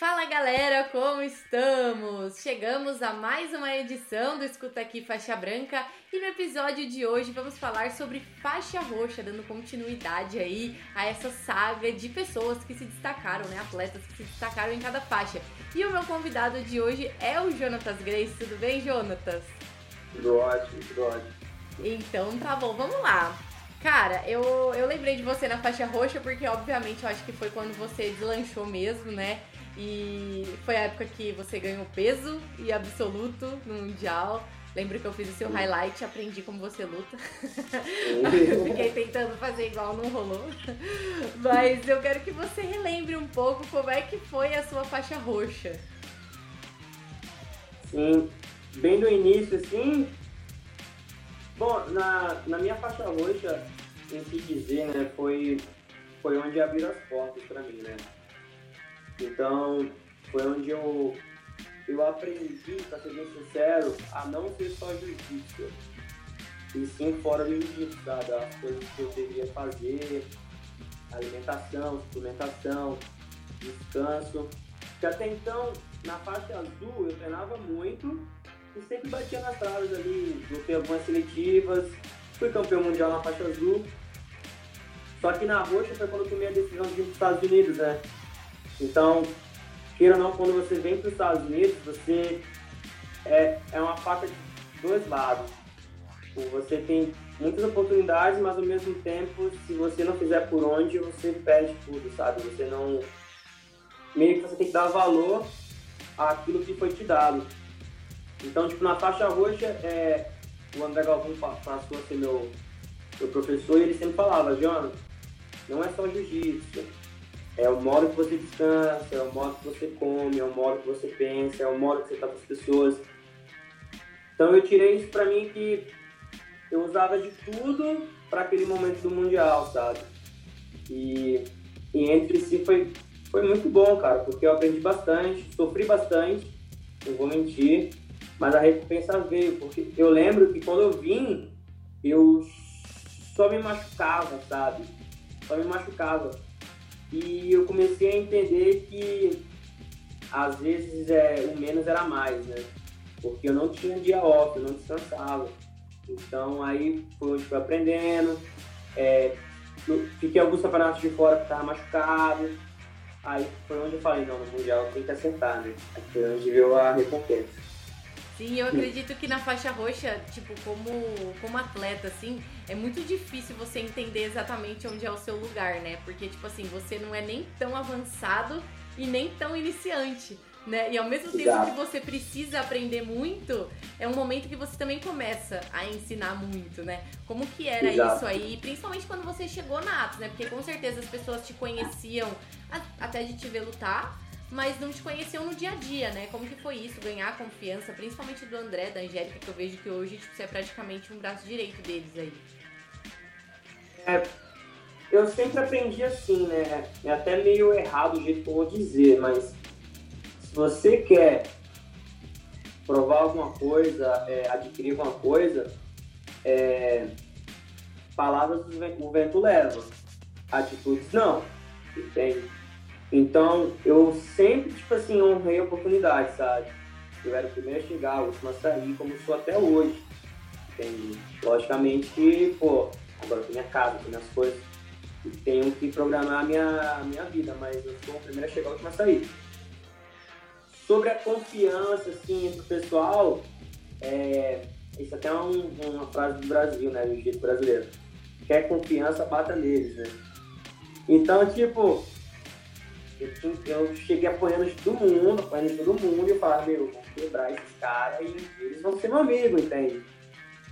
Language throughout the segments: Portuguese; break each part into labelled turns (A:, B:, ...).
A: Fala galera, como estamos? Chegamos a mais uma edição do Escuta Aqui Faixa Branca e no episódio de hoje vamos falar sobre faixa roxa, dando continuidade aí a essa saga de pessoas que se destacaram, né? Atletas que se destacaram em cada faixa. E o meu convidado de hoje é o Jonatas Grace. Tudo bem, Jonatas?
B: Tudo ótimo, tudo ótimo.
A: Então tá bom, vamos lá. Cara, eu, eu lembrei de você na faixa roxa porque, obviamente, eu acho que foi quando você deslanchou mesmo, né? E foi a época que você ganhou peso e absoluto no Mundial. Lembro que eu fiz o seu highlight, aprendi como você luta. Fiquei tentando fazer igual, não rolou. Mas eu quero que você relembre um pouco como é que foi a sua faixa roxa.
B: Sim, bem no início, assim. Bom, na, na minha faixa roxa, em se dizer, né, foi, foi onde abriram as portas pra mim, né? Então, foi onde eu, eu aprendi, para ser bem sincero, a não ser só jiu-jitsu. E sim fora do jiu-jitsu, sabe? As coisas que eu devia fazer, alimentação, suplementação, descanso. Que até então, na faixa azul, eu treinava muito e sempre batia nas traves ali, lutei algumas seletivas, fui campeão mundial na faixa azul. Só que na roxa foi quando eu tomei a decisão de ir para os Estados Unidos, né? Então, queira ou não, quando você vem para os Estados Unidos, você é, é uma faca de dois lados. Tipo, você tem muitas oportunidades, mas ao mesmo tempo, se você não fizer por onde, você perde tudo, sabe? Você não. Meio que você tem que dar valor àquilo que foi te dado. Então, tipo, na faixa roxa, é, o André Galvão passou a ser meu, meu professor e ele sempre falava, Jonas, não é só jiu-jitsu, é o modo que você descansa, é o modo que você come, é o modo que você pensa, é o modo que você está com as pessoas. Então eu tirei isso para mim que eu usava de tudo para aquele momento do Mundial, sabe? E, e entre si foi, foi muito bom, cara, porque eu aprendi bastante, sofri bastante, não vou mentir, mas a recompensa veio, porque eu lembro que quando eu vim, eu só me machucava, sabe? Só me machucava. E eu comecei a entender que às vezes é, o menos era mais, né? Porque eu não tinha dia off, eu não descansava. Então aí foi onde fui aprendendo. É, fiquei alguns campeonatos de fora que estava machucado. Aí foi onde eu falei, não, no Mundial tem que acertar, né? Foi onde veio a recompensa.
A: Sim, eu acredito que na faixa roxa, tipo, como, como atleta, assim, é muito difícil você entender exatamente onde é o seu lugar, né? Porque, tipo assim, você não é nem tão avançado e nem tão iniciante. Né? E ao mesmo tempo Exato. que você precisa aprender muito, é um momento que você também começa a ensinar muito, né? Como que era Exato. isso aí, principalmente quando você chegou na Atos, né? Porque com certeza as pessoas te conheciam até de te ver lutar, mas não te conheciam no dia a dia, né? Como que foi isso, ganhar a confiança, principalmente do André, da Angélica, que eu vejo que hoje tipo, você é praticamente um braço direito deles aí.
B: É, eu sempre aprendi assim, né? É até meio errado o jeito que eu vou dizer, mas se você quer provar alguma coisa, é, adquirir alguma coisa, é, palavras o vento leva, atitudes não, entende? Então, eu sempre, tipo assim, honrei a oportunidade, sabe? Eu era o primeiro a chegar, o último a sair, como sou até hoje. Entende? Logicamente que, pô, agora eu tenho minha casa, tenho minhas coisas, e tenho que programar a minha, a minha vida, mas eu sou o primeiro a chegar, o último a sair. Sobre a confiança, assim, entre o pessoal, é, isso até é um, uma frase do Brasil, né, do jeito brasileiro. Quer confiança, bata neles, né? Então, tipo, eu, eu cheguei apoiando todo mundo, apoiando todo mundo, e eu falava, meu, vou quebrar esses caras e eles vão ser meu amigo, entende?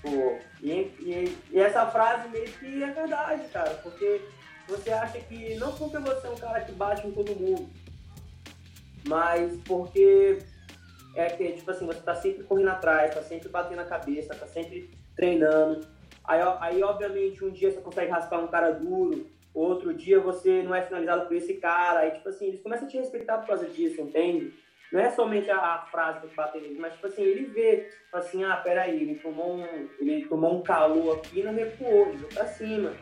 B: Pô, e, e, e, essa frase meio que é verdade, cara, porque você acha que não porque você é um cara que bate em todo mundo, mas porque é que, tipo assim, você tá sempre correndo atrás, tá sempre batendo a cabeça, tá sempre treinando. Aí, aí obviamente, um dia você consegue raspar um cara duro, outro dia você não é finalizado por esse cara. Aí, tipo assim, eles começam a te respeitar por causa disso, entende? Não é somente a, a frase que bate nele, mas, tipo assim, ele vê, tipo assim, ah, peraí, ele tomou um, ele tomou um calor aqui e não recuou, ele foi pra cima.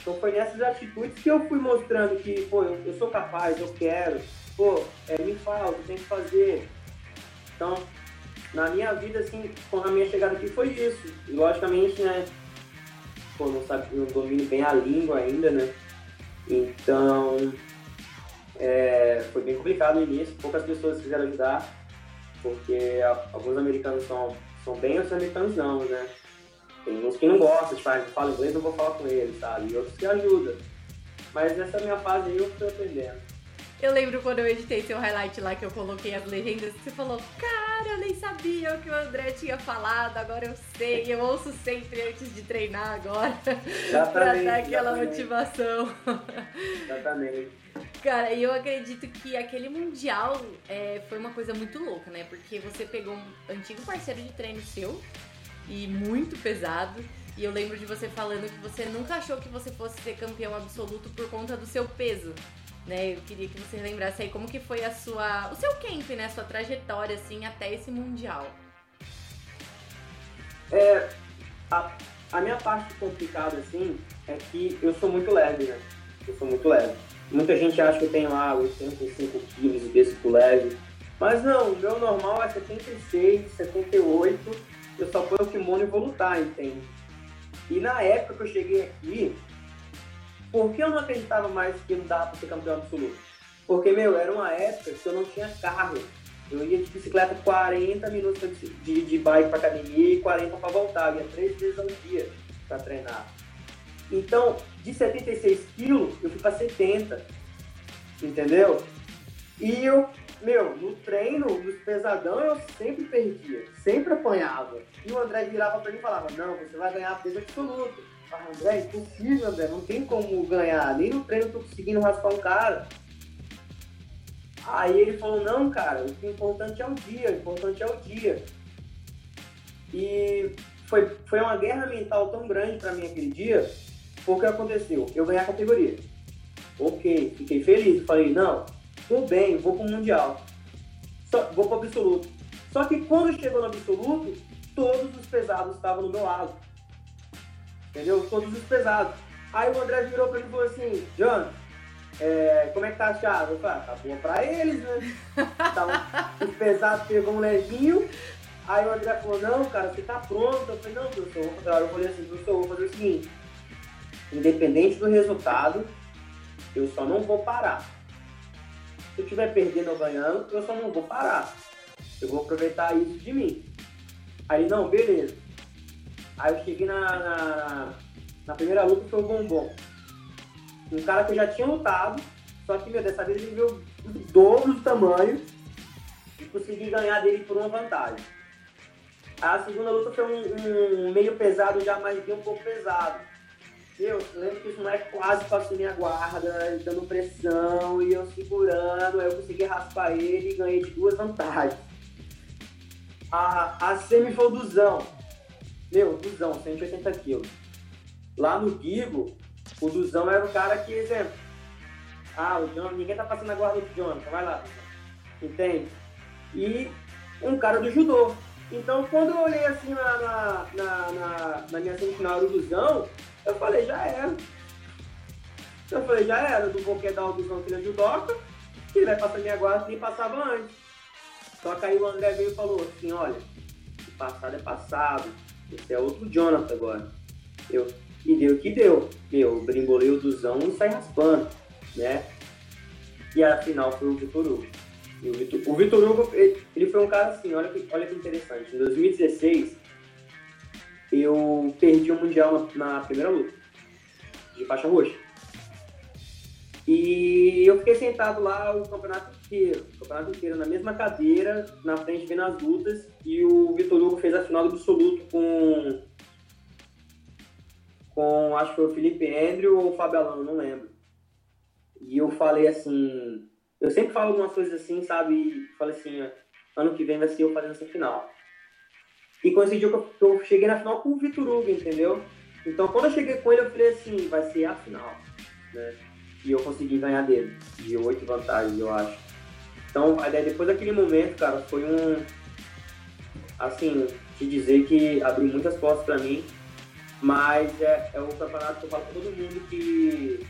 B: Então foi nessas atitudes que eu fui mostrando que, pô, eu, eu sou capaz, eu quero, pô, é, me falta, tem que fazer. Então, na minha vida, assim, com a minha chegada aqui foi isso. Logicamente, né, pô, não, sabe, não domino bem a língua ainda, né? Então, é, foi bem complicado no início, poucas pessoas quiseram ajudar, porque alguns americanos são, são bem, outros americanos não, né? Tem uns que não gostam, tipo, ah, fala inglês, não vou falar com eles, sabe? E outros que ajudam. Mas nessa minha fase aí eu fui aprendendo.
A: Eu lembro quando eu editei seu highlight lá que eu coloquei as legendas, você falou, cara, eu nem sabia o que o André tinha falado, agora eu sei, eu ouço sempre antes de treinar agora. pra dar aquela exatamente. motivação.
B: Exatamente.
A: Cara, eu acredito que aquele Mundial é, foi uma coisa muito louca, né? Porque você pegou um antigo parceiro de treino seu e muito pesado. E eu lembro de você falando que você nunca achou que você fosse ser campeão absoluto por conta do seu peso. Né? Eu queria que você lembrasse aí como que foi a sua, o seu camp, né? Sua trajetória assim até esse mundial.
B: É, a, a minha parte complicada assim é que eu sou muito leve, né? Eu sou muito leve. Muita gente acha que eu tenho lá 85 quilos de peso leve. Mas não, o meu normal é 76, 78. Eu só ponho o kimono e vou lutar, entende? E na época que eu cheguei aqui, por que eu não acreditava mais que não dava para ser campeão absoluto? Porque, meu, era uma época que eu não tinha carro. Eu ia de bicicleta 40 minutos de, de bike para academia e 40 para voltar. Eu ia três vezes ao dia para treinar. Então, de 76 quilos, eu fui para 70. Entendeu? E eu, meu, no treino, nos pesadão, eu sempre perdia. Sempre apanhava. E o André virava para mim e falava: Não, você vai ganhar peso absoluto. Ah, André, impossível, André, não tem como ganhar. Nem no treino eu tô conseguindo raspar um cara. Aí ele falou, não, cara, o importante é o dia, o importante é o dia. E foi, foi uma guerra mental tão grande para mim aquele dia, porque aconteceu? Eu ganhei a categoria. Ok, fiquei feliz. Falei, não, tô bem, vou pro Mundial. Só, vou pro absoluto. Só que quando chegou no absoluto, todos os pesados estavam no meu lado entendeu? Todos os pesados. Aí o André virou pra mim e falou assim, John, é, como é que tá a chave? Eu falei, ah, tá boa pra eles, né? Tava, os pesados pegou um levinho, aí o André falou, não, cara, você tá pronto. Eu falei, não, professor, eu falei assim, professor, eu vou fazer o seguinte, independente do resultado, eu só não vou parar. Se eu estiver perdendo ou ganhando, eu só não vou parar. Eu vou aproveitar isso de mim. Aí, não, beleza. Aí eu cheguei na, na, na primeira luta foi o Bombom. Um cara que eu já tinha lutado, só que, meu, dessa vez ele viu o dobro do tamanho e consegui ganhar dele por uma vantagem. A segunda luta foi um, um meio pesado, já mais bem um pouco pesado. Eu lembro que esse moleque quase passou minha guarda, dando pressão e eu segurando, aí eu consegui raspar ele e ganhei de duas vantagens. A, a semi foi o Duzão. Meu, Duzão, 180 quilos. Lá no Gigo, o Duzão era o cara que, exemplo, ah, o John, ninguém tá passando a guarda do Jonathan, vai lá. Entende? E um cara do judô. Então, quando eu olhei assim na, na, na, na, na minha semifinal do Duzão, eu falei, já era. Eu falei, já era, não vou quedar o Duzão que ele é judoca, que ele vai passar minha guarda nem passava antes. Só que aí o André veio e falou assim, olha, o passado é passado, esse é outro Jonathan agora. Eu, e deu que deu. Eu brimbolei o Duzão e saí raspando, né? E a final foi o Vitor Hugo. E o Vitor, o Vitor Hugo, ele, ele, foi um cara assim, olha que, olha que interessante. Em 2016, eu perdi o Mundial na, na primeira luta, de faixa roxa. E eu fiquei sentado lá o campeonato inteiro, o campeonato inteiro na mesma cadeira, na frente vendo as lutas, e o Vitor Hugo fez a final do absoluto com com acho que foi o Felipe Andrew ou o Fábio Alano, não lembro. E eu falei assim, eu sempre falo algumas coisas assim, sabe? E falei assim, ano que vem vai ser eu fazendo essa final. E coincidiu que eu, cheguei na final com o Vitor Hugo, entendeu? Então quando eu cheguei com ele, eu falei assim, vai ser a final né? E eu consegui ganhar dele, de oito vantagens, eu acho. Então, depois daquele momento, cara, foi um. Assim, te dizer que abriu muitas portas para mim, mas é, é o campeonato que eu falo pra todo mundo que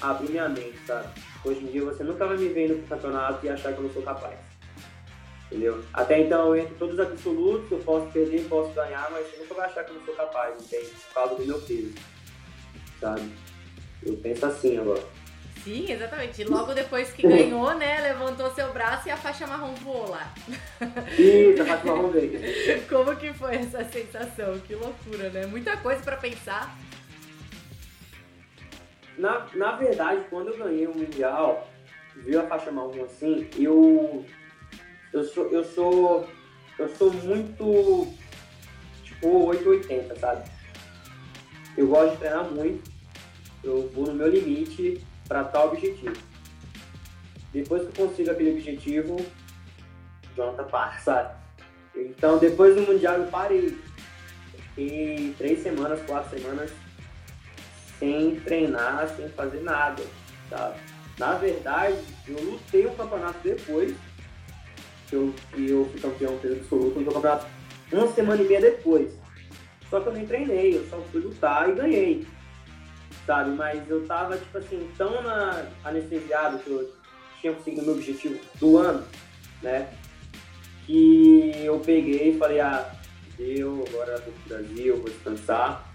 B: abriu minha mente, sabe? Hoje em dia você nunca vai me ver no campeonato e achar que eu não sou capaz. Entendeu? Até então eu entro todos os absolutos, eu posso perder, posso ganhar, mas você nunca vai achar que eu não sou capaz, entende? Por causa do meu peso. Sabe? Eu penso assim agora.
A: Sim, exatamente. Logo depois que ganhou, né, levantou seu braço e a faixa marrom voou lá.
B: Isso, a faixa marrom veio.
A: Como que foi essa sensação? Que loucura, né? Muita coisa pra pensar.
B: Na, na verdade, quando eu ganhei o Mundial, viu a faixa marrom assim, eu. Eu sou. Eu sou. Eu sou muito. Tipo, 880, sabe? Eu gosto de treinar muito. Eu vou no meu limite para tal objetivo. Depois que eu consigo aquele objetivo, Jonathan para, sabe? Então, depois do Mundial, eu parei. Fiquei três semanas, quatro semanas sem treinar, sem fazer nada, sabe? Na verdade, eu lutei o campeonato depois, que eu, que eu fui campeão peso absoluto, no campeonato uma semana e meia depois. Só que eu nem treinei, eu só fui lutar e ganhei, sabe? Mas eu tava, tipo assim, tão na, anestesiado que eu tinha conseguido meu objetivo do ano, né? Que eu peguei e falei, ah, deu, agora vou pro Brasil, vou descansar.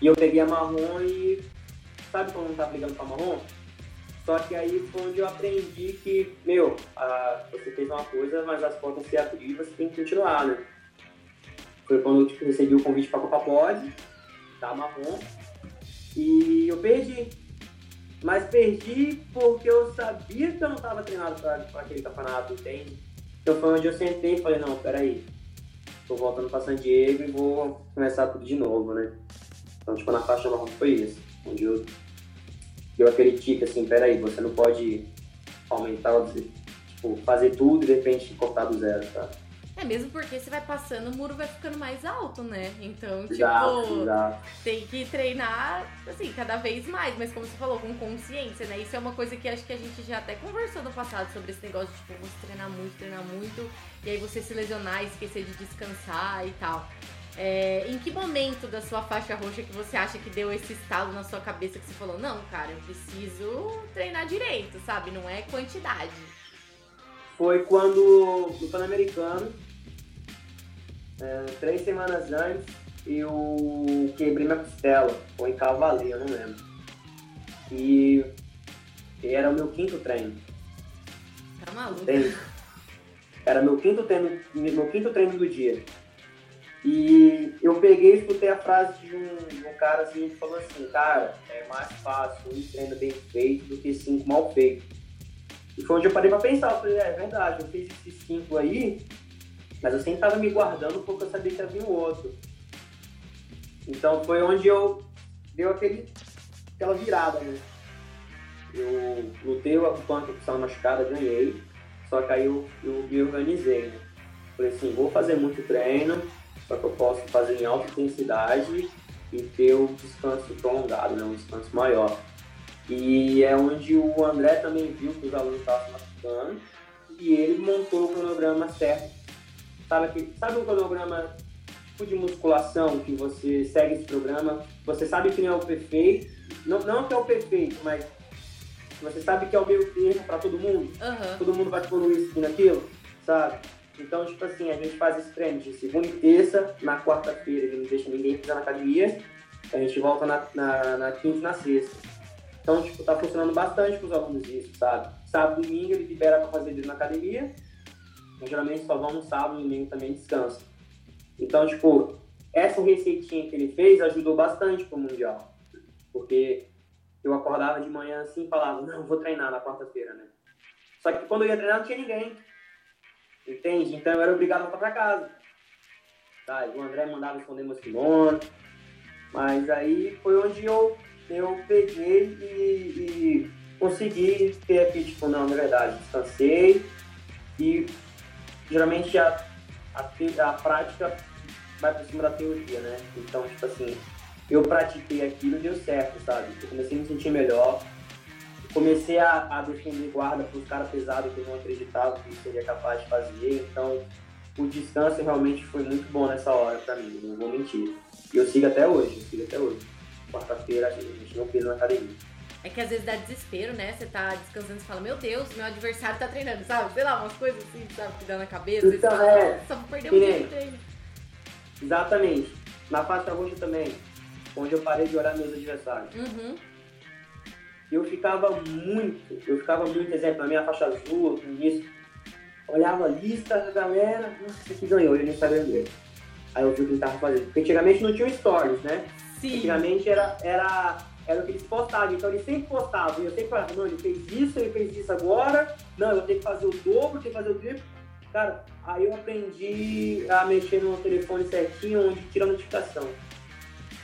B: E eu peguei a marrom e sabe quando não tava ligando pra marrom? Só que aí foi onde eu aprendi que, meu, ah, você fez uma coisa, mas as portas se abriram você tem que continuar, né? Foi quando eu tipo, recebi o convite pra Copa Pod, da marrom, e eu perdi. Mas perdi porque eu sabia que eu não estava treinado para aquele campeonato, entende? Então foi onde eu sentei e falei, não, peraí, tô voltando para San Diego e vou começar tudo de novo, né? Então, tipo, na faixa marrom foi isso. Onde eu deu aquele tique assim, peraí, você não pode aumentar, tipo, fazer tudo e de repente cortar do zero, tá?
A: É mesmo porque você vai passando, o muro vai ficando mais alto, né? Então, tipo,
B: Exato, exato.
A: tem que treinar, assim, cada vez mais, mas como você falou, com consciência, né? Isso é uma coisa que acho que a gente já até conversou no passado sobre esse negócio de, tipo, você treinar muito, treinar muito, e aí você se lesionar, esquecer de descansar e tal. É, em que momento da sua faixa roxa que você acha que deu esse estalo na sua cabeça que você falou, não, cara, eu preciso treinar direito, sabe? Não é quantidade.
B: Foi quando no Pan-Americano, é, três semanas antes, eu quebrei minha costela, ou em Cavaleiro, eu não lembro. E, e era o meu quinto treino.
A: Tá maluco?
B: Entende? Era meu quinto treino, meu quinto treino do dia. E eu peguei e escutei a frase de um, de um cara assim, que falou assim, cara, é mais fácil um treino bem feito do que cinco mal feitos. E foi onde eu parei pra pensar, eu falei, é, é verdade, eu fiz esses cinco aí, mas eu sempre tava me guardando porque eu sabia que havia um outro. Então foi onde eu deu aquele, aquela virada, né? Eu lutei o eu estava machucada, ganhei, só que aí eu, eu me organizei, né? Falei assim, vou fazer muito treino, só que eu posso fazer em alta intensidade e ter o descanso prolongado, né? um descanso maior. E é onde o André também viu que os alunos estavam machucando e ele montou o cronograma certo. Sabe, que, sabe um cronograma tipo de musculação que você segue esse programa, você sabe que não é o perfeito, não, não que é o perfeito, mas você sabe que é o meio termo para todo mundo.
A: Aham.
B: Todo mundo vai evoluir isso e naquilo, sabe? Então, tipo assim, a gente faz esse treino de segunda e terça, na quarta-feira ele não deixa ninguém pisar na academia, a gente volta na, na, na quinta e na sexta. Então, tipo, tá funcionando bastante com os alunos isso, sabe? Sábado domingo ele libera pra fazer eles na academia, eu, geralmente só vão no sábado e domingo também descansa. Então, tipo, essa receitinha que ele fez ajudou bastante pro Mundial. Porque eu acordava de manhã assim e falava, não, vou treinar na quarta-feira, né? Só que quando eu ia treinar não tinha ninguém. Entende? Então eu era obrigado a voltar pra casa. Tá? O André mandava esconder meus kimonos. Mas aí foi onde eu, eu peguei e, e consegui ter aqui, tipo, não, na verdade, descansei. E geralmente a, a, a prática vai por cima da teoria, né? Então, tipo assim, eu pratiquei aquilo e deu certo, sabe? Eu comecei a me sentir melhor, comecei a, a defender guarda para os caras pesados que eu não acreditava que seria capaz de fazer, então o descanso realmente foi muito bom nessa hora para mim, não vou mentir. E eu sigo até hoje, eu sigo até hoje. Quarta-feira a gente não fez na academia.
A: É que às vezes dá desespero, né? Você tá descansando e fala, meu Deus, meu adversário tá treinando, sabe? Sei lá, umas coisas assim, sabe? Que dá na cabeça.
B: Então,
A: fala,
B: é,
A: Nossa, vou perder
B: que
A: um
B: nem-
A: de treino.
B: Exatamente. Na faixa roxa também, onde eu parei de olhar meus adversários.
A: Uhum.
B: eu ficava muito, eu ficava muito, exemplo, na minha faixa azul, no início, olhava a lista da galera, nossa, aqui ganhou, eu no Instagram dele. Aí eu vi o que ele tava fazendo. Porque antigamente não tinha stories, né?
A: Sim.
B: Antigamente era, era, era o que eles postavam, então eles sempre postavam, e eu sempre falava, não, ele fez isso, ele fez isso agora, não, eu tenho que fazer o dobro, tenho que fazer o triplo. Cara, aí eu aprendi a mexer no telefone certinho, onde tira a notificação,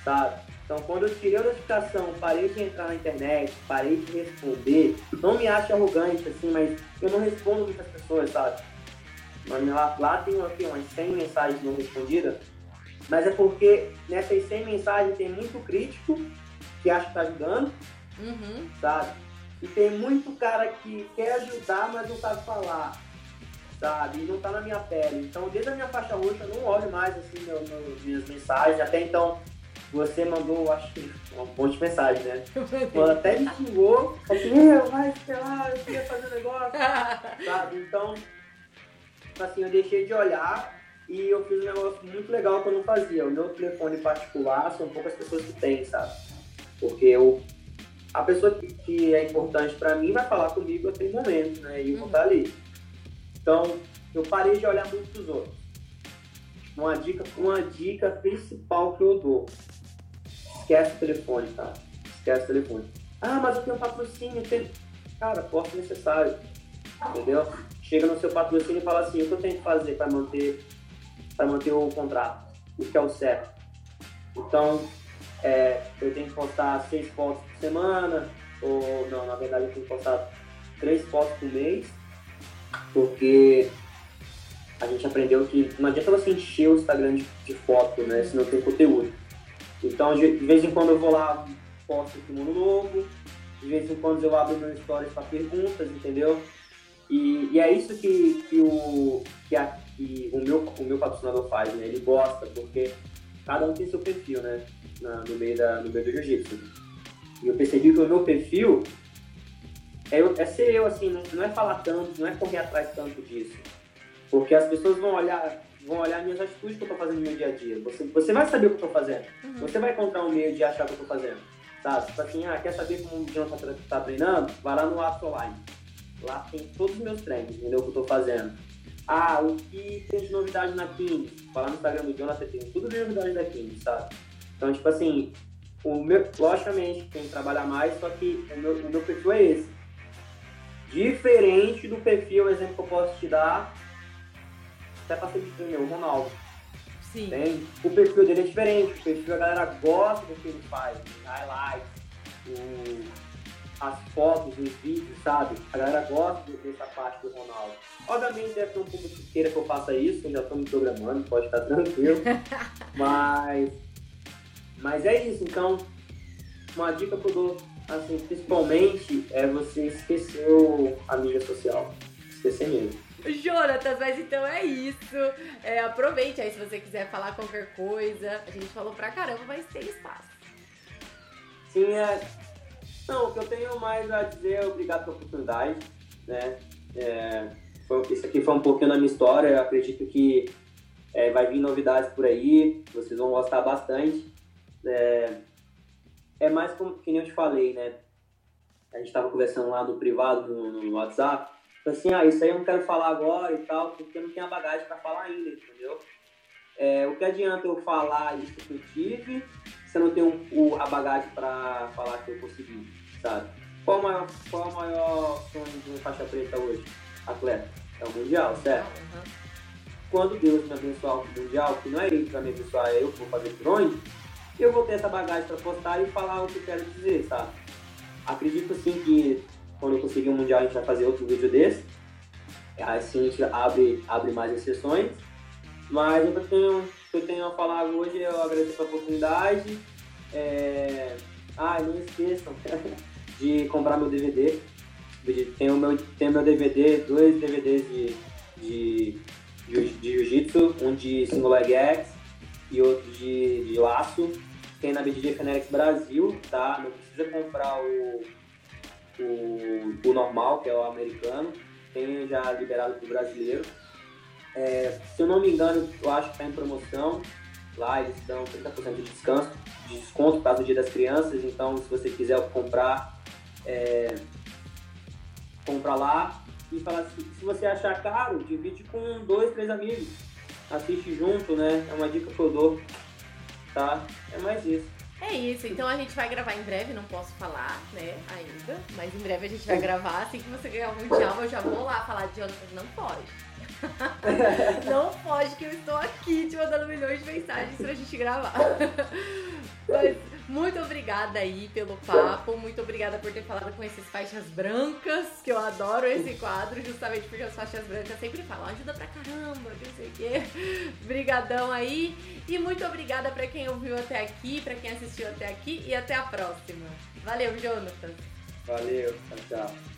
B: sabe? Então, quando eu tirei a notificação, parei de entrar na internet, parei de responder, não me acho arrogante, assim, mas eu não respondo muitas pessoas, sabe? Lá, lá tem aqui, umas 100 mensagens não respondidas, mas é porque nessas 100 mensagens tem muito crítico que acha que tá ajudando,
A: Uhum.
B: sabe? E tem muito cara que quer ajudar, mas não sabe falar, sabe? E não tá na minha pele. Então, desde a minha faixa roxa, eu não olho mais, assim, meu, meu- minhas mensagens. Até então, você mandou, acho que, um monte de mensagem, né? Quando até me xingou, assim, meu, vai, sei lá, eu queria fazer um negócio, sabe? Então, assim, eu deixei de olhar e eu fiz um negócio muito legal que eu não fazia. O meu telefone particular são poucas pessoas que têm, sabe? Porque eu, a pessoa que, que é importante pra mim vai falar comigo naquele momento, né? E eu vou estar ali. Então, eu parei de olhar muito pros outros. Uma dica, uma dica principal que eu dou. Esquece o telefone, tá? Esquece o telefone. Ah, mas eu tenho um patrocínio. Cara, porta necessário. Entendeu? Chega no seu patrocínio e fala assim, o que eu tenho que fazer para manter, para manter o contrato? O que é o certo? Então, é, eu tenho que postar seis fotos por semana, ou não, na verdade eu tenho que postar três fotos por mês, porque a gente aprendeu que não adianta você encher o Instagram de, de foto, né, se não tem conteúdo. Então, de, de vez em quando eu vou lá, posto o mundo novo, de vez em quando eu abro meu stories para perguntas, entendeu? E, e é isso que, que, o, que, a, que o, meu, o meu patrocinador faz, né? Ele gosta, porque cada um tem seu perfil, né? Na, no, meio da, no meio do jiu-jitsu. E eu percebi que o meu perfil é, é ser eu, assim, não, não é falar tanto, não é correr atrás tanto disso. Porque as pessoas vão olhar, vão olhar minhas atitudes que eu tô fazendo no meu dia a dia. Você, você vai saber o que eu tô fazendo. Você vai encontrar um meio de achar o que eu tô fazendo. Sabe? Tipo assim, ah, quer saber como o Jonathan tá, tá treinando? Vai lá no Atos Online. Lá tem todos os meus treinos, entendeu? O que eu tô fazendo. Ah, o que tem de novidade na? Vai lá no Instagram do Jonathan, tem tudo de novidade da Kings, sabe? Então, tipo assim, o meu, logicamente tem que trabalhar mais, só que o meu, o meu perfil é esse. Diferente do perfil, o exemplo que eu posso te dar, até passei de treino, o Ronaldo.
A: Sim.
B: Entende? O perfil dele é diferente, o perfil a galera gosta do que ele faz, highlights, o- as fotos, os vídeos, sabe? A galera gosta de- dessa parte do Ronaldo. Obviamente deve ter um pouco que queira que eu faça isso, eu já estou me programando, pode ficar tranquilo. mas, mas é isso, então uma dica que eu dou, assim, principalmente é você esquecer a mídia social. Esquecer mesmo.
A: Jonatas, mas então é isso. É, aproveite aí se você quiser falar qualquer coisa. A gente falou pra caramba, mas tem espaço.
B: Sim, é. Não, o que eu tenho mais a dizer é obrigado pela oportunidade, né? É, foi- isso aqui foi um pouquinho da minha história, eu acredito que é, vai vir novidades por aí, vocês vão gostar bastante. É, é mais como que nem eu te falei, né? A gente tava conversando lá no privado, no, no WhatsApp, assim, ah, isso aí eu não quero falar agora e tal, porque eu não tenho a bagagem para falar ainda, entendeu? É, o que adianta eu falar isso que eu tive se eu não tenho o- a bagagem para falar que eu consegui, sabe? Qual o maior, qual o maior sonho de um faixa preta hoje? Atleta. É o Mundial, certo?
A: Uhum.
B: Quando Deus me abençoar o Mundial, que não é ele que vai me abençoar, é eu que vou fazer por onde, eu vou ter essa bagagem para postar e falar o que eu quero dizer, sabe? Acredito sim que quando eu conseguir o Mundial a gente vai fazer outro vídeo desse. Assim a gente abre, abre mais exceções. Mas eu tenho, o que eu tenho a falar hoje, eu agradeço a oportunidade É... Ah, não esqueçam de comprar meu DVD. Tem o meu, tem o meu DVD, dois DVDs de, de, de, Jiu-Jitsu, um de single leg X e outro de, de laço. Tem na BJJ Fenerics Brasil, tá? Não precisa comprar o, o, o normal, que é o americano. Tem já liberado para o brasileiro. É, se eu não me engano, eu acho que está em promoção. Lá eles dão 30% de descanso, de desconto para o Dia das Crianças. Então, se você quiser comprar, é, compra lá. E fala assim, se você achar caro, divide com dois, três amigos. Assiste junto, né? É uma dica que eu dou. Tá? É mais isso.
A: É isso, então a gente vai gravar em breve, não posso falar, né, ainda, mas em breve a gente vai gravar, assim que você ganhar o Mundial, eu já vou lá falar de Jonathan, não pode. não pode que eu estou aqui te mandando milhões de mensagens pra gente gravar. Mas muito obrigada aí pelo papo, muito obrigada por ter falado com esses faixas brancas, que eu adoro esse quadro, justamente porque as faixas brancas sempre falam, ajuda pra caramba, não sei o quê. Brigadão aí. E muito obrigada pra quem ouviu até aqui, pra quem assistiu até aqui e até a próxima. Valeu, Jonathan.
B: Valeu, tchau.